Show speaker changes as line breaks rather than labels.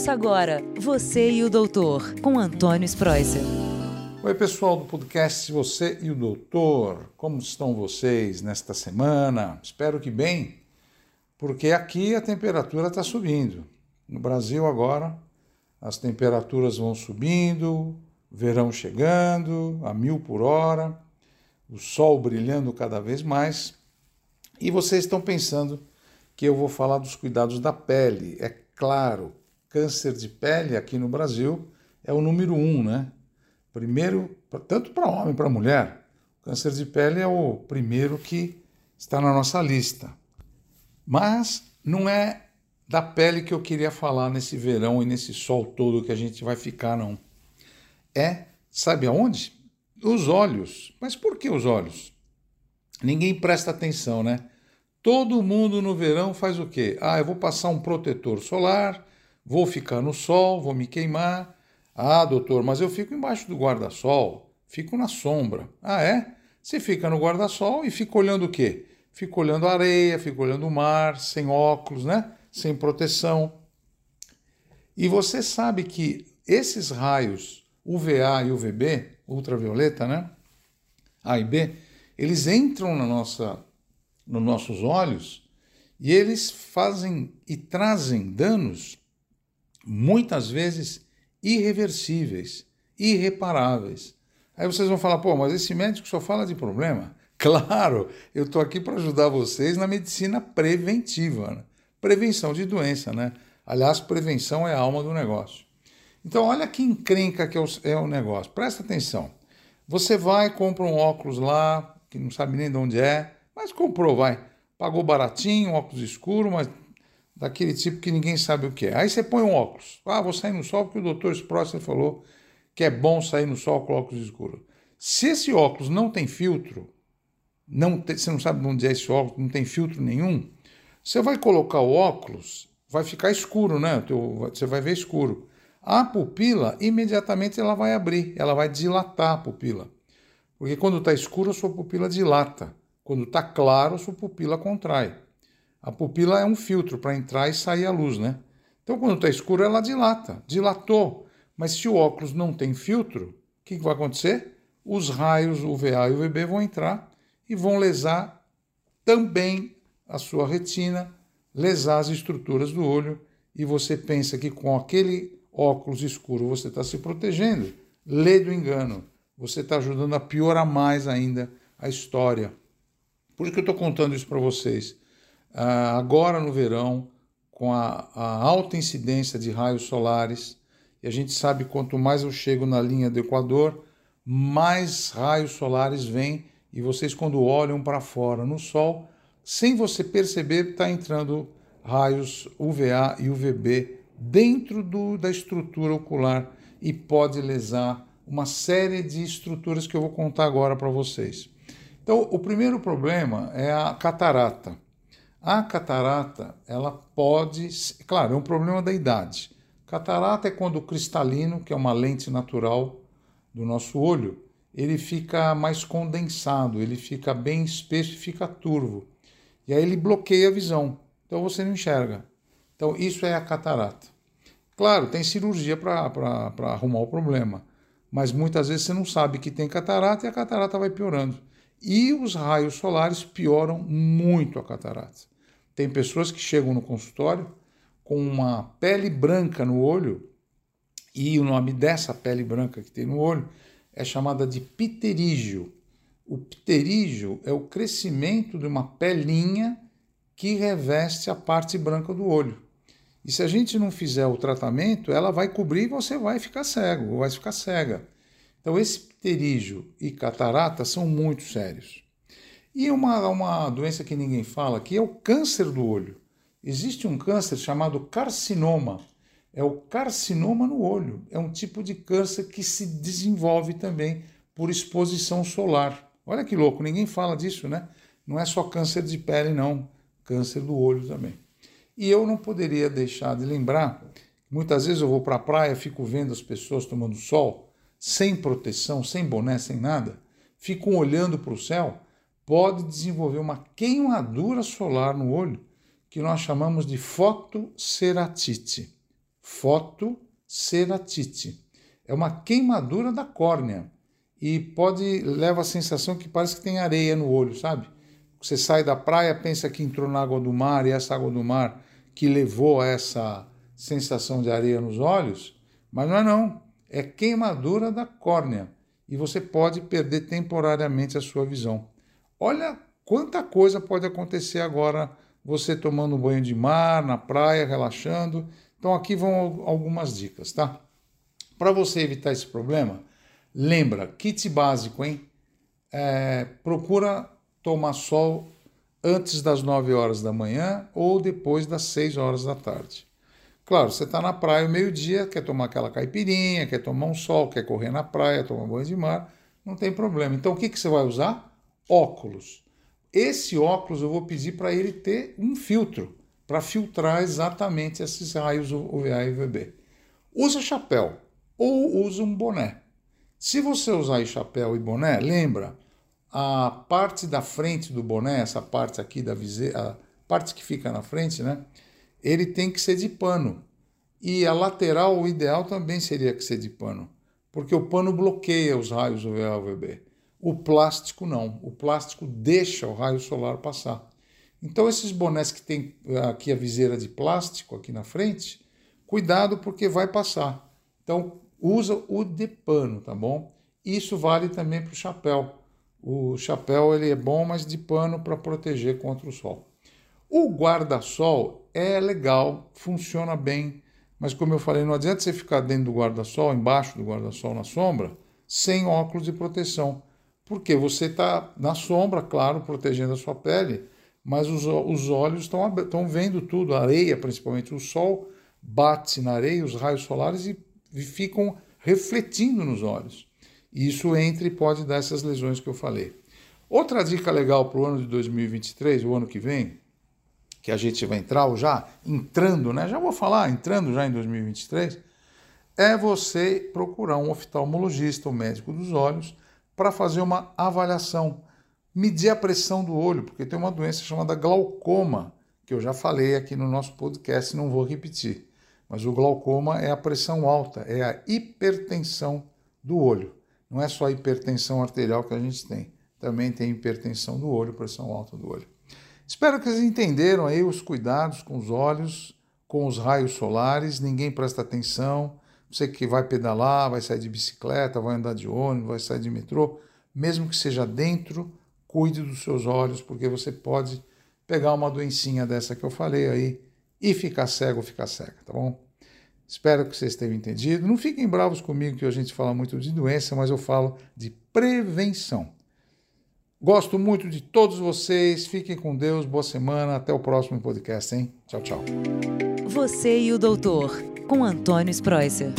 Ouça agora Você e o Doutor, com Antônio Spreuser.
Oi, pessoal do podcast Você e o Doutor. Como estão vocês nesta semana? Espero que bem, porque aqui a temperatura está subindo. No Brasil, agora, as temperaturas vão subindo, verão chegando a mil por hora, o sol brilhando cada vez mais. E vocês estão pensando que eu vou falar dos cuidados da pele. É claro, câncer de pele aqui no Brasil é o número um, né? Primeiro, tanto para homem para mulher, câncer de pele é o primeiro que está na nossa lista. Mas não é da pele que eu queria falar nesse verão e nesse sol todo que a gente vai ficar, não. É, sabe aonde? Os olhos. Mas por que os olhos? Ninguém presta atenção, né? Todo mundo no verão faz o quê? Ah, eu vou passar um protetor solar, Vou ficar no sol, vou me queimar. Ah, doutor, mas eu fico embaixo do guarda-sol, fico na sombra. Ah, é? Você fica no guarda-sol e fica olhando o quê? Fica olhando a areia, fica olhando o mar, sem óculos, né? Sem proteção. E você sabe que esses raios UVA e UVB, ultravioleta, né? A e B, eles entram na nossa, nos nossos olhos e eles fazem e trazem danos muitas vezes irreversíveis, irreparáveis. Aí vocês vão falar, pô, mas esse médico só fala de problema. Claro, eu estou aqui para ajudar vocês na medicina preventiva, né? prevenção de doença, né? Aliás, prevenção é a alma do negócio. Então, olha que encrenca que é o, é o negócio. Presta atenção. Você vai, compra um óculos lá, que não sabe nem de onde é, mas comprou, vai. Pagou baratinho, óculos escuro, mas daquele tipo que ninguém sabe o que é. Aí você põe um óculos. Ah, vou sair no sol porque o doutor Sprosser falou que é bom sair no sol com óculos escuros. Se esse óculos não tem filtro, não tem, você não sabe onde é esse óculos, não tem filtro nenhum, você vai colocar o óculos, vai ficar escuro, né? Você vai ver escuro. A pupila, imediatamente ela vai abrir, ela vai dilatar a pupila. Porque quando está escuro, a sua pupila dilata. Quando está claro, a sua pupila contrai. A pupila é um filtro para entrar e sair a luz, né? Então, quando está escuro, ela dilata, dilatou. Mas se o óculos não tem filtro, o que, que vai acontecer? Os raios UVA e UVB vão entrar e vão lesar também a sua retina, lesar as estruturas do olho, e você pensa que com aquele óculos escuro você está se protegendo. Lê do engano. Você está ajudando a piorar mais ainda a história. Por que eu estou contando isso para vocês? Ah, agora no verão, com a, a, alta incidência de raios solares, e a gente sabe quanto mais eu chego na linha do Equador, mais raios solares vêm e vocês quando olham para fora no sol, sem você perceber, está entrando raios UVA e UVB dentro do, da estrutura ocular e pode lesar uma série de estruturas que eu vou contar agora para vocês. Então, o primeiro problema é a catarata. A catarata, ela pode, claro, é um problema da idade. Catarata é quando o cristalino, que é uma lente natural do nosso olho, ele fica mais condensado, ele fica bem espesso e fica turvo. E aí ele bloqueia a visão. Então você não enxerga. Então isso é a catarata. Claro, tem cirurgia para arrumar o problema, mas muitas vezes você não sabe que tem catarata e a catarata vai piorando. E os raios solares pioram muito a catarata. Tem pessoas que chegam no consultório com uma pele branca no olho, e o nome dessa pele branca que tem no olho é chamada de pterígio. O pterígio é o crescimento de uma pelinha que reveste a parte branca do olho. E se a gente não fizer o tratamento, ela vai cobrir e você vai ficar cego, ou vai ficar cega. Então, esse pterígio e catarata são muito sérios. E uma, uma doença que ninguém fala, que é o câncer do olho. Existe um câncer chamado carcinoma. É o carcinoma no olho. É um tipo de câncer que se desenvolve também por exposição solar. Olha que louco, ninguém fala disso, né? Não é só câncer de pele, não. Câncer do olho também. E eu não poderia deixar de lembrar, muitas vezes eu vou para a praia, fico vendo as pessoas tomando sol, sem proteção, sem boné, sem nada, ficam olhando para o céu pode desenvolver uma queimadura solar no olho, que nós chamamos de fotoceratite. fotoceratite. É uma queimadura da córnea e pode leva a sensação que parece que tem areia no olho, sabe? Você sai da praia, pensa que entrou na água do mar e essa água do mar que levou a essa sensação de areia nos olhos, mas não é não, é queimadura da córnea e você pode perder temporariamente a sua visão. Olha quanta coisa pode acontecer agora você tomando um banho de mar, na praia, relaxando. Então aqui vão algumas dicas, tá? Para você evitar esse problema, lembra, kit básico, hein? É, procura tomar sol antes das 9 horas da manhã ou depois das 6 horas da tarde. Claro, você está na praia meio-dia, quer tomar aquela caipirinha, quer tomar um sol, quer correr na praia, tomar banho de mar, não tem problema. Então o que, que você vai usar? Óculos. Esse óculos eu vou pedir para ele ter um filtro para filtrar exatamente esses raios UVA e UVB. Usa chapéu ou usa um boné. Se você usar chapéu e boné, lembra, a parte da frente do boné, essa parte aqui da viseira, a parte que fica na frente, né? Ele tem que ser de pano. E a lateral, o ideal também seria que ser de pano, porque o pano bloqueia os raios UVA e UVB. O plástico não. O plástico deixa o raio solar passar. Então esses bonés que tem aqui a viseira de plástico aqui na frente, cuidado porque vai passar. Então usa o de pano, tá bom? Isso vale também para o chapéu. O chapéu ele é bom, mas de pano para proteger contra o sol. O guarda-sol é legal, funciona bem, mas como eu falei, não adianta você ficar dentro do guarda-sol, embaixo do guarda-sol na sombra, sem óculos de proteção. Porque você está na sombra, claro, protegendo a sua pele, mas os, os olhos estão vendo tudo, a areia principalmente, o sol bate na areia, os raios solares e, e ficam refletindo nos olhos. E isso entra e pode dar essas lesões que eu falei. Outra dica legal para o ano de 2023, o ano que vem, que a gente vai entrar, ou já entrando, né? Já vou falar, entrando já em 2023, é você procurar um oftalmologista, um médico dos olhos, para fazer uma avaliação, medir a pressão do olho, porque tem uma doença chamada glaucoma, que eu já falei aqui no nosso podcast, não vou repetir. Mas o glaucoma é a pressão alta, é a hipertensão do olho. Não é só a hipertensão arterial que a gente tem, também tem hipertensão do olho, pressão alta do olho. Espero que vocês entenderam aí os cuidados com os olhos, com os raios solares, ninguém presta atenção. Você que vai pedalar, vai sair de bicicleta, vai andar de ônibus, vai sair de metrô, mesmo que seja dentro, cuide dos seus olhos, porque você pode pegar uma doencinha dessa que eu falei aí e ficar cego ficar cega, tá bom? Espero que vocês tenham entendido. Não fiquem bravos comigo que a gente fala muito de doença, mas eu falo de prevenção. Gosto muito de todos vocês. Fiquem com Deus. Boa semana. Até o próximo podcast, hein? Tchau, tchau.
Você e o doutor, com Antônio Spreuser.